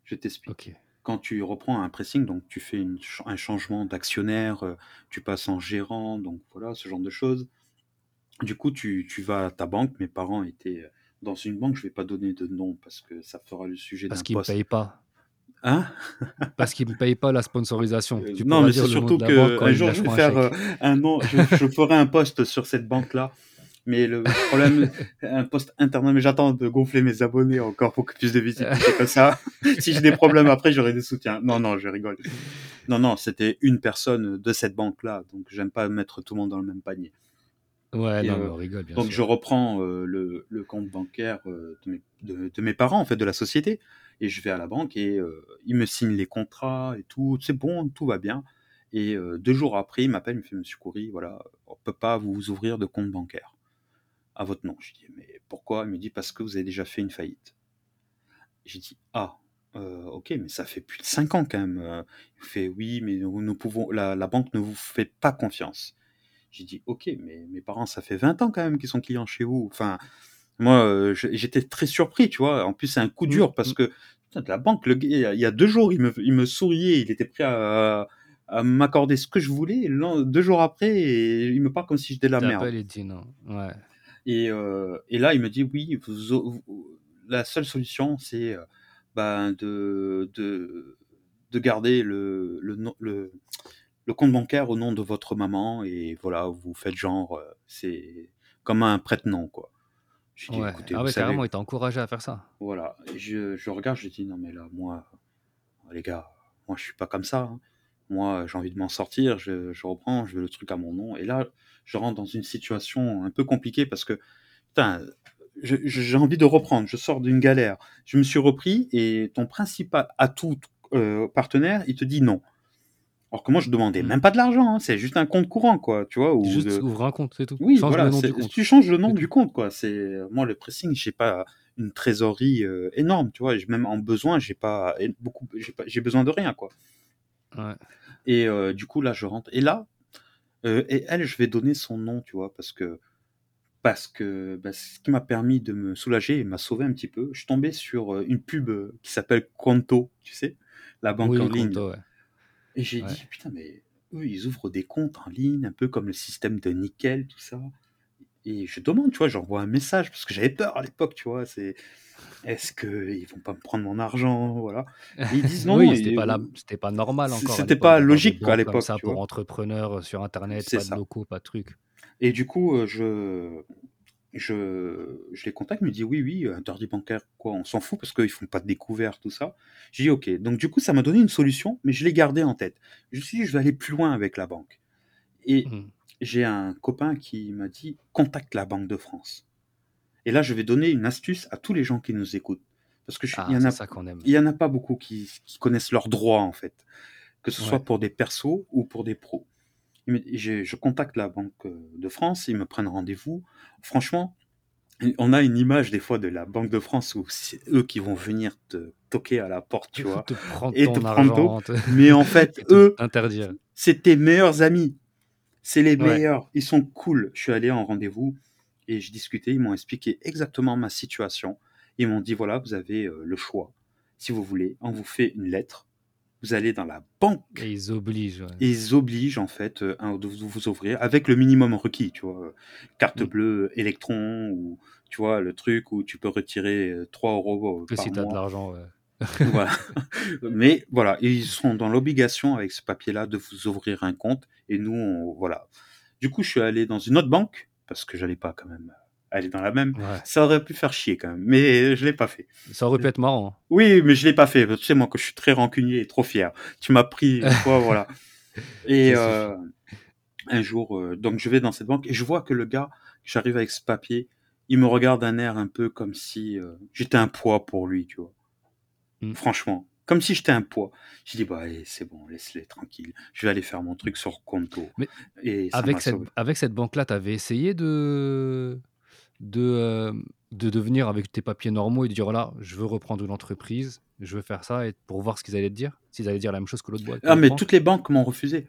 Je t'explique. Ok. Quand tu reprends un pressing, donc tu fais une un changement d'actionnaire, euh, tu passes en gérant, donc voilà, ce genre de choses. Du coup, tu, tu vas à ta banque. Mes parents étaient euh, dans une banque, je vais pas donner de nom parce que ça fera le sujet Parce d'un qu'ils ne payent pas. Hein? Parce qu'ils ne payent pas la sponsorisation. Euh, Tu Non, mais c'est surtout de la banque que quand un ils jour je vais faire un nom, je, je ferai un post sur cette banque-là. Mais le problème, un post interne, mais j'attends de gonfler mes abonnés encore pour que plus de visibilité comme ça. si j'ai des problèmes après, j'aurai des soutiens. Non, non, je rigole. Non, non, c'était une personne de cette banque-là, donc j'aime pas mettre tout le monde dans le même panier. Ouais, Et, non, euh, on rigole, bien Donc je reprends euh, le, le compte bancaire euh, de, mes, de, de mes parents, en fait, de la société, et je vais à la banque et euh, ils me signent les contrats et tout, c'est bon, tout va bien. Et euh, deux jours après, il m'appelle, il me fait Monsieur Coury, voilà, on peut pas vous ouvrir de compte bancaire à votre nom. Je dis mais pourquoi? Il me dit parce que vous avez déjà fait une faillite. J'ai dit ah euh, ok, mais ça fait plus de cinq ans quand même. Euh, Il fait oui, mais nous, nous pouvons, la, la banque ne vous fait pas confiance. J'ai dit ok, mais mes parents, ça fait 20 ans quand même qu'ils sont clients chez vous. Enfin, moi, euh, j'étais très surpris, tu vois. En plus, c'est un coup Mm, dur parce mm. que putain, de la banque, le il y a- deux jours, il me, il me souriait, il était prêt à, à m'accorder ce que je voulais. Deux jours après, et il me parle comme si j'étais la merde. Non. Ouais. Et, euh, et là, il me dit oui, vous- vous- la seule solution, c'est euh, ben, de, de, de garder le, le, le, le compte bancaire au nom de votre maman. Et voilà, vous faites genre, euh, c'est comme un prête-nom, quoi. J'ai dit, Ouais. écoutez, Ah ouais, savez, carrément, il t'a encouragé à faire ça. voilà. Je, je regarde, je dis, non, mais là, moi, les gars, moi, je suis pas comme ça. hein. Moi, j'ai envie de m'en sortir, je, je reprends, je veux le truc à mon nom. Et là, je rentre dans une situation un peu compliquée parce que, putain, j'ai envie de reprendre, je sors d'une galère. Je me suis repris et ton principal atout euh, partenaire, il te dit non. Alors que moi, je demandais Mm. même pas de l'argent, hein, c'est juste un compte courant, quoi, tu vois. Ou Juste de- ouvre un compte, c'est tout. oui, Change voilà, le nom c'est- du compte. tu changes le nom du compte, quoi. C'est moi le pressing, j'ai pas une trésorerie euh, énorme, tu vois. Même en besoin, j'ai pas et beaucoup, j'ai pas, j'ai besoin de rien, quoi. Ouais. Et euh, du coup là, je rentre. Et là, euh, et elle, je vais donner son nom, tu vois, parce que parce que bah, ce qui m'a permis de me soulager et m'a sauvé un petit peu. Je suis tombé sur euh, une pub qui s'appelle Conto, tu sais, la banque Oui, en ligne. Conto, ouais. Et j'ai Ouais. dit, putain, mais eux, ils ouvrent des comptes en ligne, un peu comme le système de Nickel, tout ça. Et je demande, tu vois, j'envoie un message, parce que j'avais peur à l'époque, tu vois, c'est, est-ce qu'ils vont pas me prendre mon argent, voilà. Et ils disent, non, oui, c'était pas, la... c'était pas normal encore. c'était pas logique, à l'époque, ça pour entrepreneurs sur Internet, pas de ça. locaux, pas de trucs. Et du coup, euh, je, je, je les contacte, ils me dit oui, oui, euh, interdit bancaire, quoi, on s'en fout parce qu'ils font pas de découvert, tout ça. J'ai dit ok. Donc du coup, ça m'a donné une solution, mais je l'ai gardée en tête. Je me suis dit, je vais aller plus loin avec la banque. Et Mm. J'ai un copain qui m'a dit contacte la Banque de France. Et là, je vais donner une astuce à tous les gens qui nous écoutent. Parce que je- il Ah, y en a, ça qu'on aime. il y en a pas beaucoup qui, qui connaissent leurs droits, en fait. Que ce Ouais. soit pour des persos ou pour des pros. Il me- je, je contacte la Banque euh, de France, ils me prennent rendez-vous. Franchement, on a une image des fois de la Banque de France où c'est eux qui vont venir te toquer à la porte, tu vois, te et te prendre ton- Mais en fait, eux, interdire. c'est tes meilleurs amis. C'est les Ouais. meilleurs. Ils sont cool. Je suis allé en rendez-vous et je discutais. Ils m'ont expliqué exactement ma situation. Ils m'ont dit voilà, vous avez euh, le choix. Si vous voulez, on vous fait une lettre. Vous allez dans la banque. Et ils obligent. ouais. Et ils obligent en fait euh, de vous ouvrir avec le minimum requis, tu vois, carte Mm. bleue, électron ou tu vois le truc où tu peux retirer euh, 3 euros euh, Que par si t'as de mois. l'argent, ouais. voilà. Mais voilà, ils sont dans l'obligation avec ce papier-là de vous ouvrir un compte et nous, on, voilà. Du coup, je suis allé dans une autre banque parce que j'allais pas quand même aller dans la même. Ouais. Ça aurait pu faire chier quand même, mais je l'ai pas fait. Ça aurait pu être marrant. hein. Oui, mais je l'ai pas fait. Tu sais, moi, que je suis très rancunier et trop fier. Tu m'as pris une fois, voilà. Et euh, un jour, euh, donc je vais dans cette banque et je vois que le gars, j'arrive avec ce papier, il me regarde d'un air un peu comme si euh, j'étais un poids pour lui, tu vois. Mm. Franchement, comme si j'étais un poids. Je dis bah c'est bon, laisse-les tranquille. Je vais aller faire mon truc sur Conto. Mais et Avec cette, sauvé. avec cette banque-là, tu avais essayé de, de, euh, de devenir avec tes papiers normaux et de dire voilà, je veux reprendre une entreprise, je veux faire ça, et pour voir ce qu'ils allaient te dire? S'ils allaient dire la même chose que l'autre boîte. Ah mais banque. toutes les banques m'ont refusé.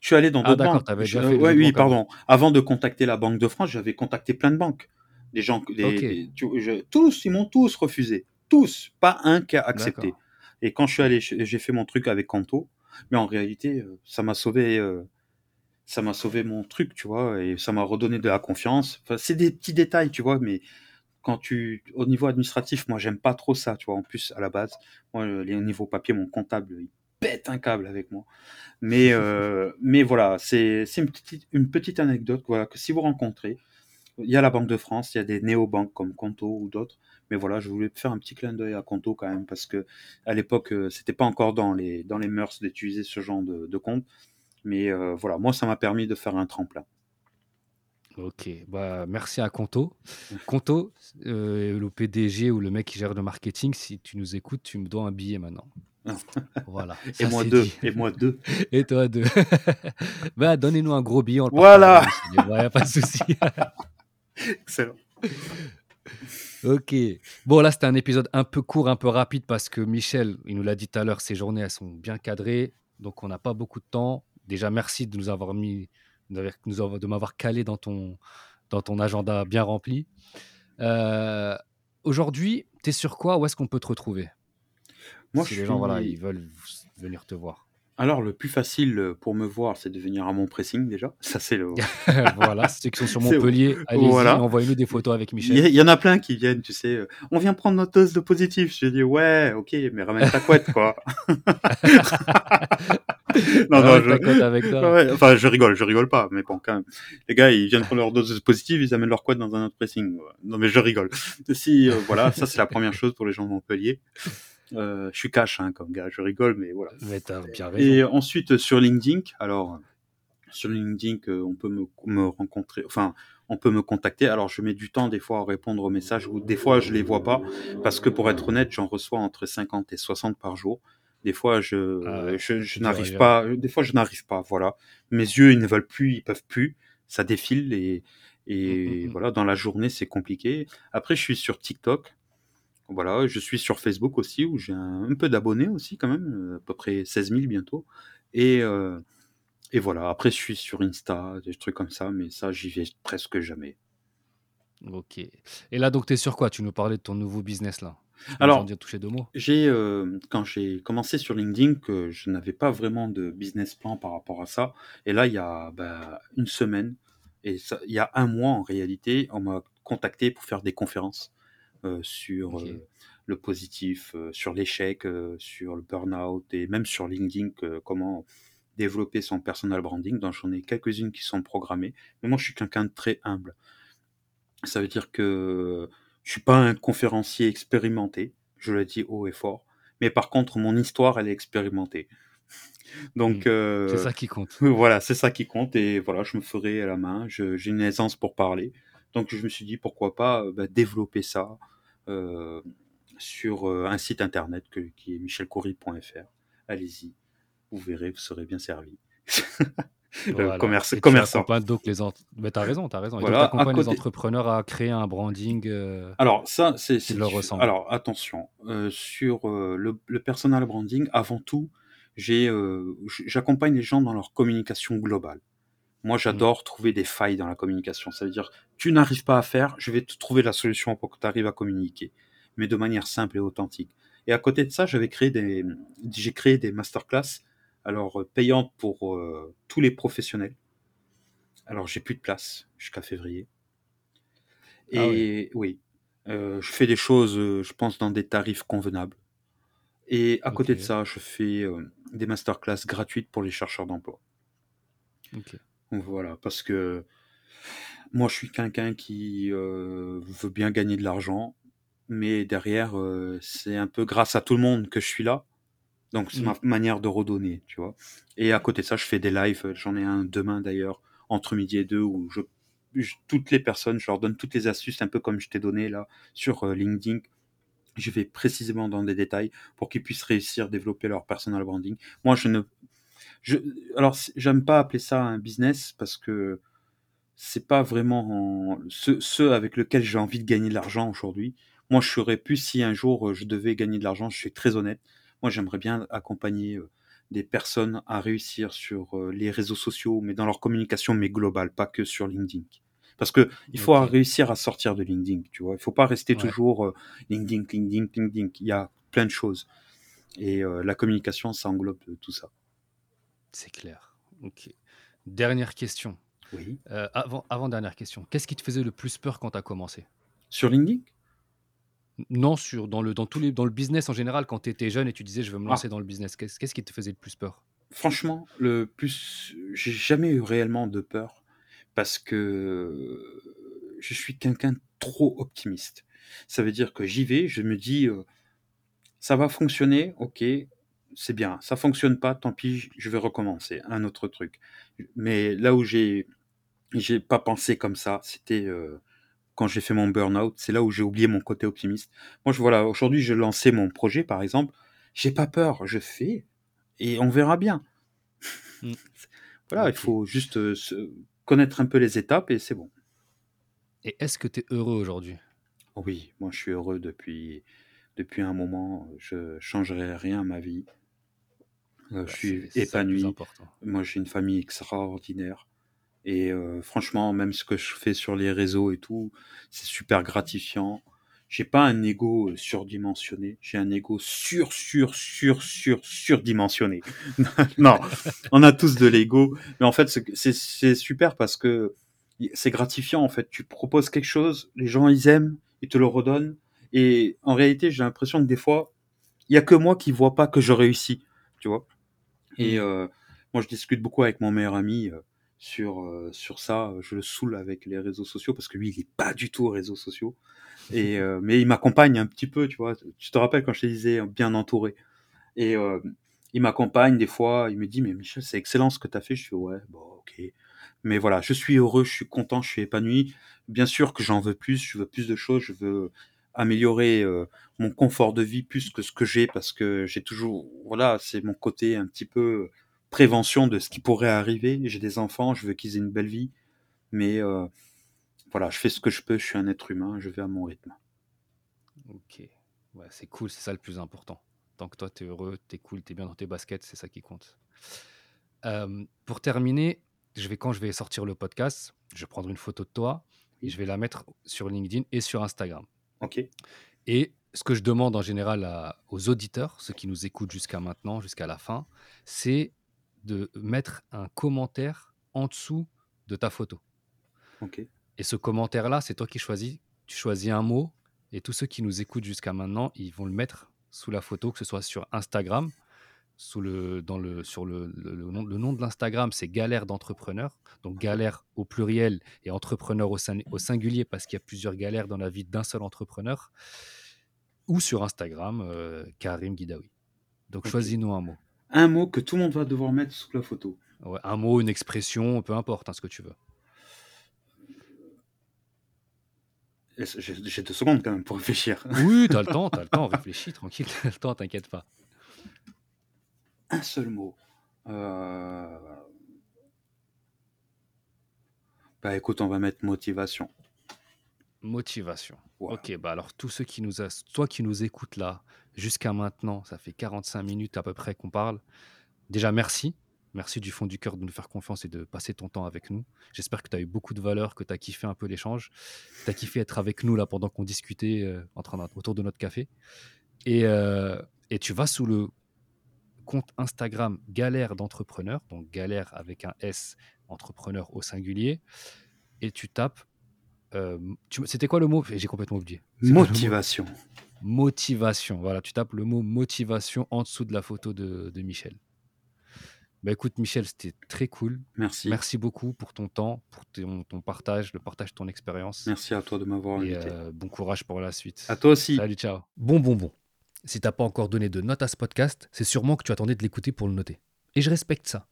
Je suis allé dans Ah, d'autres d'accord, banques. Je- déjà euh, ouais, oui, pardon. Avant de contacter la Banque de France, j'avais contacté plein de banques. Des gens, des, Ok. des- tu- je- tous, ils m'ont tous refusé. Tous, pas un qui a accepté. Et quand je suis allé, j'ai fait mon truc avec Canto, mais en réalité, euh, ça m'a sauvé, euh, ça m'a sauvé mon truc, tu vois, et ça m'a redonné de la confiance. Enfin, c'est des petits détails, tu vois, mais quand tu, au niveau administratif, moi, j'aime pas trop ça, tu vois. En plus, à la base, moi, euh, les niveaux papier, mon comptable, il pète un câble avec moi. Mais, euh, mais voilà, c'est c'est une petite, une petite anecdote, voilà, que si vous rencontrez, il y a la Banque de France, il y a des néobanques comme Conto ou d'autres. Mais voilà, je voulais faire un petit clin d'œil à Conto quand même parce que à l'époque, euh, c'était pas encore dans les, dans les mœurs d'utiliser ce genre de, de compte. Mais euh, voilà, moi, ça m'a permis de faire un tremplin. Ok, bah, merci à Conto. Conto, euh, le PDG ou le mec qui gère le marketing, si tu nous écoutes, tu me dois un billet maintenant. Voilà. Et moi deux, dit. et moi deux. Et toi deux. bah, donnez-nous un gros billet. on le Voilà. partagera, Michel. Ouais, y a pas de souci. Excellent. Ok. Bon, là, c'était un épisode un peu court, un peu rapide parce que Michel, il nous l'a dit tout à l'heure, ses journées, elles sont bien cadrées. Donc, on n'a pas beaucoup de temps. Déjà, merci de nous avoir mis, de m'avoir calé dans ton, dans ton agenda bien rempli. Euh, Aujourd'hui, tu es sur quoi? Où est-ce qu'on peut te retrouver? Moi, Si je les gens, voilà, ils veulent venir te voir. Alors, le plus facile pour me voir, c'est de venir à mon pressing déjà. Ça, c'est le. voilà, ceux qui sont sur Montpellier, allez-y, voilà. envoyez-nous des photos avec Michel. il y en a plein qui viennent, tu sais. euh, On vient prendre notre dose de positif. Je dis ouais, ok, mais ramène ta couette, quoi. non, non, je... ta cote avec toi. Ouais, enfin, je rigole, je rigole pas, mais bon, quand même. Les gars, ils viennent prendre leur dose de positive, ils amènent leur couette dans un autre pressing. Non, mais je rigole. Si, euh, voilà, ça c'est la première chose pour les gens de Montpellier. Euh, je suis cash, hein, comme gars, je rigole, mais voilà. Mais t'as bien raison. Et ensuite, sur LinkedIn, alors, euh, sur LinkedIn, euh, on peut me, me rencontrer, enfin, on peut me contacter. Alors, je mets du temps des fois à répondre aux messages, ou des fois, je les vois pas, parce que pour être honnête, j'en reçois entre 50 et 60 par jour. Des fois, je, Ah je, je n'arrive pas, des fois, je n'arrive pas, voilà. Mes yeux, ils ne veulent plus, ils peuvent plus, ça défile, et, et Mm, mm, mm. voilà, dans la journée, c'est compliqué. Après, je suis sur TikTok. Voilà, je suis sur Facebook aussi, où j'ai un, un peu d'abonnés aussi, quand même, euh, à peu près 16 000 bientôt. Et, euh, et voilà, après, je suis sur Insta, des trucs comme ça, mais ça, j'y vais presque jamais. Ok. Et là, donc, tu es sur quoi? Tu nous parlais de ton nouveau business là? Alors, J'ai, euh, quand j'ai commencé sur LinkedIn, que je n'avais pas vraiment de business plan par rapport à ça. Et là, il y a bah, une semaine, et ça, il y a un mois en réalité, on m'a contacté pour faire des conférences sur euh, le positif, sur l'échec, sur le burn-out et même sur LinkedIn, comment développer son personal branding. Donc j'en ai quelques-unes qui sont programmées. Mais moi, je suis quelqu'un de très humble. Ça veut dire que je suis pas un conférencier expérimenté, je le dis haut et fort. Mais par contre, mon histoire, elle est expérimentée. Donc, euh, C'est ça qui compte. voilà, c'est ça qui compte. Et voilà, je me ferai à la main. J'ai une aisance pour parler. Donc, je me suis dit, pourquoi pas bah, développer ça sur euh, un site internet que- qui est michelcoury.fr. Allez-y, vous verrez, vous serez bien servi. Le Voilà. commerce, Et commerçant. donc les ent... Mais t'as raison, t'as raison. Et Voilà, les entrepreneurs à créer un branding euh, Alors, ça, c'est qui leur ressemble. Alors, attention, euh, sur euh, le, le personal branding, avant tout, j'ai, euh, j'accompagne les gens dans leur communication globale. Moi, Mm. j'adore trouver des failles dans la communication. Ça veut dire, tu n'arrives pas à faire, je vais te trouver la solution pour que tu arrives à communiquer, mais de manière simple et authentique. Et à côté de ça, j'avais créé des, j'ai créé des masterclass, alors euh, payantes pour euh, tous les professionnels. Alors, j'ai plus de place jusqu'à février. Ah. Et oui, euh, je fais des choses, je pense, dans des tarifs convenables. Et à côté de ça, je fais euh, des masterclass gratuites pour les chercheurs d'emploi. Ok. Donc Voilà, parce que moi, je suis quelqu'un qui euh, veut bien gagner de l'argent, mais derrière, euh, c'est un peu grâce à tout le monde que je suis là. Donc, c'est Mm. ma manière de redonner, tu vois. Et à côté de ça, je fais des lives. J'en ai un demain d'ailleurs, entre midi et deux, où je, je- toutes les personnes, je leur donne toutes les astuces, un peu comme je t'ai donné là sur euh, LinkedIn. Je vais précisément dans des détails pour qu'ils puissent réussir à développer leur personal branding. Moi, je ne. Je, alors, j'aime pas appeler ça un business parce que c'est pas vraiment en- ce, ce avec lequel j'ai envie de gagner de l'argent aujourd'hui. Moi, je serais plus si un jour euh, je devais gagner de l'argent, je suis très honnête. Moi, j'aimerais bien accompagner euh, des personnes à réussir sur euh, les réseaux sociaux, mais dans leur communication, mais globale, pas que sur LinkedIn. Parce que il faut réussir à sortir de LinkedIn, tu vois. Il faut pas rester Ouais. toujours euh, LinkedIn, LinkedIn, LinkedIn. Il y a plein de choses. Et euh, la communication, ça englobe tout ça. C'est clair. Ok. Dernière question. Oui. Euh, avant, avant dernière question. Qu'est-ce qui te faisait le plus peur quand tu as commencé? Sur LinkedIn? Non, sur, dans, le, dans, tous les, dans le business en général, quand tu étais jeune et tu disais je veux me Ah. lancer dans le business, qu'est-ce qu'est-ce qui te faisait le plus peur? Franchement, le plus, j'ai jamais eu réellement de peur parce que je suis quelqu'un de trop optimiste. Ça veut dire que j'y vais, je me dis, euh, ça va fonctionner, ok, c'est bien. Ça fonctionne pas, tant pis, je vais recommencer, un autre truc. Mais là où j'ai, j'ai pas pensé comme ça, c'était euh, quand j'ai fait mon burn-out. C'est là où j'ai oublié mon côté optimiste. Moi, je voilà, aujourd'hui, je lançais mon projet, par exemple. J'ai pas peur, je fais et on verra bien. Mm. Voilà, il faut juste euh, se- connaître un peu les étapes et c'est bon. Et est-ce que tu es heureux aujourd'hui? Oui, moi je suis heureux depuis, depuis un moment. Je changerai rien à ma vie. Euh, Bah, je suis épanoui. important. Moi j'ai une famille extraordinaire. Et euh, franchement, même ce que je fais sur les réseaux et tout, c'est super gratifiant. J'ai pas un ego euh, surdimensionné, j'ai un ego sur, sur, sur, sur, surdimensionné. non, on a tous de l'ego, mais en fait, c'est- super parce que c'est gratifiant. En fait, tu proposes quelque chose, les gens ils aiment, ils te le redonnent. Et en réalité, j'ai l'impression que des fois, il y a que moi qui vois pas que je réussis, tu vois. Et Mm. euh, moi, je discute beaucoup avec mon meilleur ami euh, sur, euh, sur ça. Je le saoule avec les réseaux sociaux parce que lui, il est pas du tout aux réseaux sociaux. Et, euh, mais il m'accompagne un petit peu, tu vois. Tu te rappelles quand je te disais bien entouré. Et euh, il m'accompagne des fois. Il me dit, mais Michel, c'est excellent ce que tu as fait. Je fais, ouais, bon, ok. Mais voilà, je suis heureux, je suis content, je suis épanoui. Bien sûr que j'en veux plus, je veux plus de choses, je veux améliorer euh, mon confort de vie plus que ce que j'ai parce que j'ai toujours, voilà, c'est mon côté un petit peu prévention de ce qui pourrait arriver. J'ai des enfants, je veux qu'ils aient une belle vie, mais euh, voilà, je fais ce que je peux, je suis un être humain, je vais à mon rythme. Ok. Ouais, c'est cool, c'est ça le plus important. Tant que toi, tu es heureux, tu es cool, tu es bien dans tes baskets, c'est ça qui compte. Euh, pour terminer, je vais, quand je vais sortir le podcast, je vais prendre une photo de toi et je vais la mettre sur LinkedIn et sur Instagram. Ok. Et ce que je demande en général à- aux auditeurs, ceux qui nous écoutent jusqu'à maintenant, jusqu'à la fin, c'est de mettre un commentaire en dessous de ta photo. Et ce commentaire-là, c'est toi qui choisis. Tu choisis un mot et tous ceux qui nous écoutent jusqu'à maintenant, ils vont le mettre sous la photo, que ce soit sur Instagram. Sous le, dans le, sur le, le- le nom, le nom de l'Instagram, c'est Galère d'entrepreneur. Donc galère au pluriel et entrepreneur au, sin- au singulier parce qu'il y a plusieurs galères dans la vie d'un seul entrepreneur. Ou sur Instagram, euh, Karim Guidawi. Donc choisis-nous un mot. Un mot que tout le monde va devoir mettre sous la photo. Ouais, un mot, une expression, peu importe, hein, ce que tu veux. J'ai deux secondes quand même pour réfléchir. Oui, t'as le temps, t'as le temps, réfléchis tranquille, t'as le temps, t'inquiète pas. Un seul mot. Euh, Bah écoute, on va mettre motivation. Motivation. Voilà. Ok, bah alors tous ceux qui nous, a... toi qui nous écoutes là, jusqu'à maintenant, ça fait 45 minutes à peu près qu'on parle. Déjà, merci. Merci du fond du cœur de nous faire confiance et de passer ton temps avec nous. J'espère que tu as eu beaucoup de valeur, que tu as kiffé un peu l'échange. Tu as kiffé être avec nous là pendant qu'on discutait euh, en train autour de notre café. Et, euh, et tu vas sous le compte Instagram Galère d'entrepreneur, donc galère avec un S, entrepreneur au singulier, et tu tapes. Euh, C'était quoi le mot? J'ai complètement oublié. Motivation. Motivation. Voilà, tu tapes le mot motivation en dessous de la photo de, de Michel. Bah écoute, Michel, c'était très cool. Merci. Merci beaucoup pour ton temps, pour ton, ton partage, le partage de ton expérience. Merci à toi de m'avoir Et invité. euh, bon courage pour la suite. À toi aussi. Salut, ciao. Bon, bon, bon. Si t'as pas encore donné de note à ce podcast, c'est sûrement que tu attendais de l'écouter pour le noter. Et je respecte ça.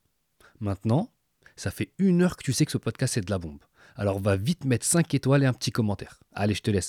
Maintenant, ça fait une heure que tu sais que ce podcast c'est de la bombe. Alors va vite mettre 5 étoiles et un petit commentaire. Allez, je te laisse.